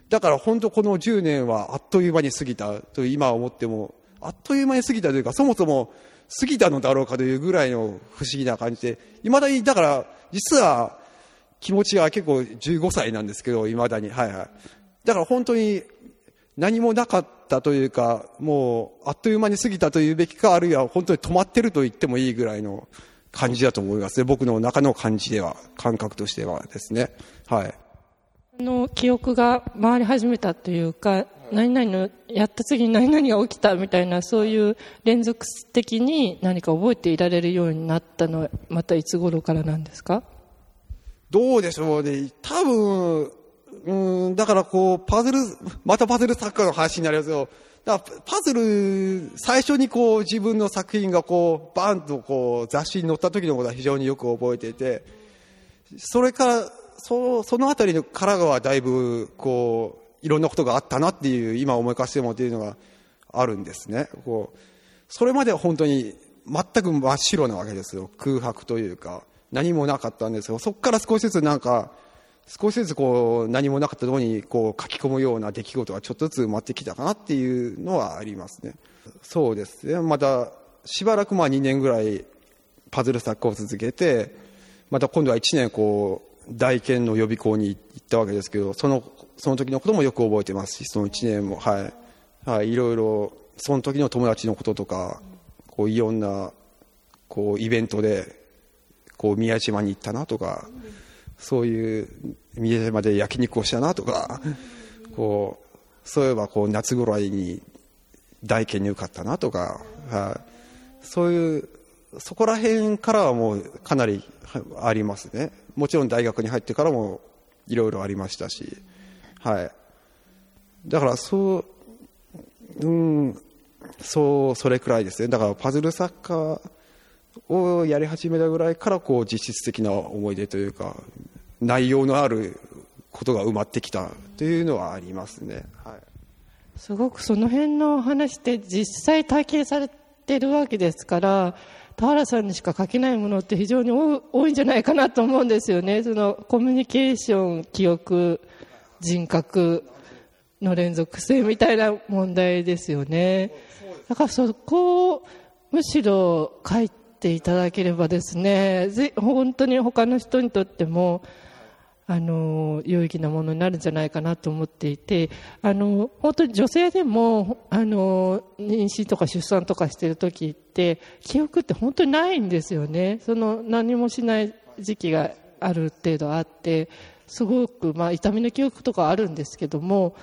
B: だから本当この10年はあっという間に過ぎたと今思っても、あっという間に過ぎたというか、そもそも過ぎたのだろうかというぐらいの不思議な感じで、未だに、だから、実は、気持ちが結構15歳なんですけど、未だに。はいはい。だから本当に何もなかったというか、もうあっという間に過ぎたというべきか、あるいは本当に止まってると言ってもいいぐらいの感じだと思いますね。僕の中の感じでは、感覚としてはですね。はい。
C: あの、記憶が回り始めたというか、何々のやった次に何々が起きたみたいな、そういう連続的に何か覚えていられるようになったのは、またいつ頃からなんですか？
B: どうでしょうね。多分、うん、だからこう、パズル、またパズル作家の話になりますよ。だからパズル、最初にこう自分の作品がこう、バンとこう雑誌に載った時のことは非常によく覚えていて、それから、そそのあたりのからはだいぶこう、いろんなことがあったなっていう、今思い返してもっていうのがあるんですね。こう、それまでは本当に全く真っ白なわけですよ。空白というか。何もなかったんですが、そこから少しずつなんか、少しずつこう、何もなかったところにこう書き込むような出来事がちょっとずつ埋まってきたかなっていうのはありますね。そうですね。また、しばらくまあ2年ぐらいパズル作家を続けて、また今度は1年こう、大研の予備校に行ったわけですけど、その、その時のこともよく覚えてますし、その1年も、はい。はい、いろいろ、その時の友達のこととか、こう、いろんな、こう、イベントで、こう宮島に行ったなとか、そういう宮島で焼肉をしたなとか、こうそういえばこう夏ぐらいに大研に受かったなとか、はい。そういうそこら辺からはもうかなりありますね。もちろん大学に入ってからもいろいろありましたし、はい、だからそううんそうそれくらいですね。だからパズル作家をやり始めたぐらいからこう実質的な思い出というか内容のあることが埋まってきたというのはありますね、はい、
C: すごくその辺の話って実際体験されてるわけですから田原さんにしか書けないものって非常に多いんじゃないかなと思うんですよね。そのコミュニケーション記憶人格の連続性みたいな問題ですよね。だからそこをむしろ書いてていただければですね本当に他の人にとってもあの有意義なものになるんじゃないかなと思っていてあの本当に女性でもあの妊娠とか出産とかしている時って記憶って本当にないんですよね。その何もしない時期がある程度あってすごく、まあ、痛みの記憶とかあるんですけども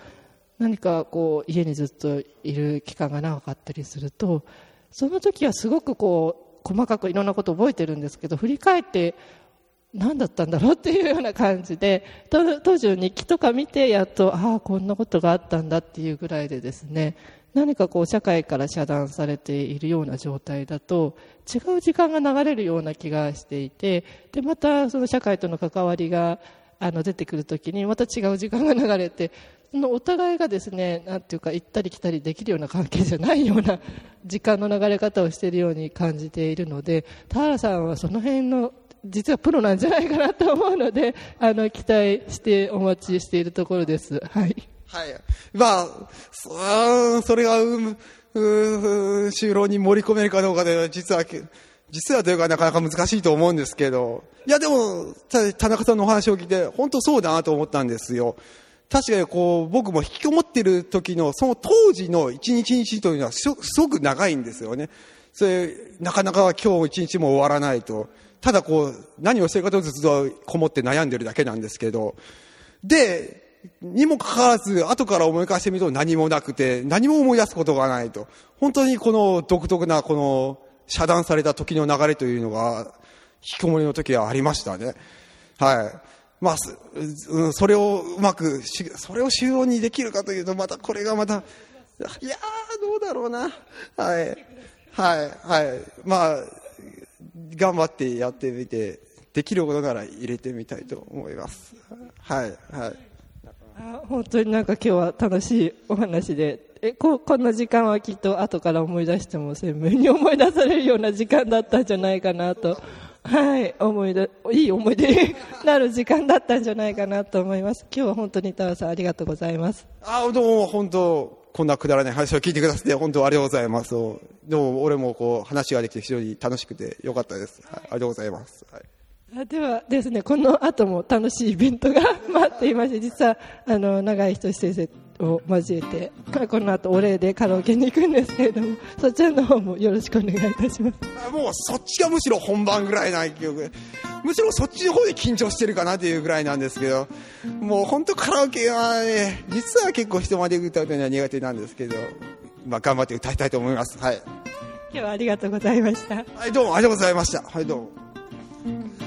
C: 何かこう家にずっといる期間が長かったりするとその時はすごくこう細かくいろんなこと覚えてるんですけど振り返って何だったんだろうっていうような感じで当時の日記とか見てやっとああこんなことがあったんだっていうぐらいでですね何かこう社会から遮断されているような状態だと違う時間が流れるような気がしていてでまたその社会との関わりがあの出てくるときにまた違う時間が流れてのお互いがですねなんていうか行ったり来たりできるような関係じゃないような時間の流れ方をしているように感じているので田原さんはその辺の実はプロなんじゃないかなと思うので あの期待してお待ちしているところです。はい。
B: はい。まあ、そそれが、うん、就労に盛り込めるかどうかで、実は、実はというかなかなか難しいと思うんですけど、いやでも、田中さんのお話を聞いて、本当そうだなと思ったんですよ。確かにこう、僕も引きこもってる時の、その当時の一日一日というのはすごく長いんですよね。それ、なかなか今日一日も終わらないと。ただこう、何をしてるかとずっとこもって悩んでるだけなんですけど。で、にもかかわらず、後から思い返してみると何もなくて、何も思い出すことがないと。本当にこの独特なこの遮断された時の流れというのが、引きこもりの時はありましたね。はい。まあ、それをうまく、それを収容にできるかというと、またこれがまた、いやー、どうだろうな。はい。はい。はい。まあ、頑張ってやってみて、できることなら入れてみたいと思います。はい。はい。
C: あ本当になんか今日は楽しいお話でえここんな時間はきっと後から思い出しても鮮明に思い出されるような時間だったんじゃないかなとはい、思い出、いい思い出に なる時間だったんじゃないかなと思います。今日は本当に田原さんありがとうございます。
B: あ、どうも本当、こんなくだらない話を聞いてくださって本当ありがとうございます。どうも俺もこう話ができて非常に楽しくてよかったです。はい、ありがとうございます。はい
C: ではですね、この後も楽しいイベントが 待っていまして、実は、あの、長井仁先生を交えて、この後お礼でカラオケに行くんですけれども、そちらの方もよろしくお願いいたします。
B: もうそっちがむしろ本番ぐらいな記憶むしろそっちの方で緊張してるかなというぐらいなんですけど、もう本当カラオケはね、実は結構人前で歌うというのは苦手なんですけど、まあ頑張って歌いたいと思います。はい。
C: 今日はありがとうございました。
B: はい、どうもありがとうございました。はい、どうも。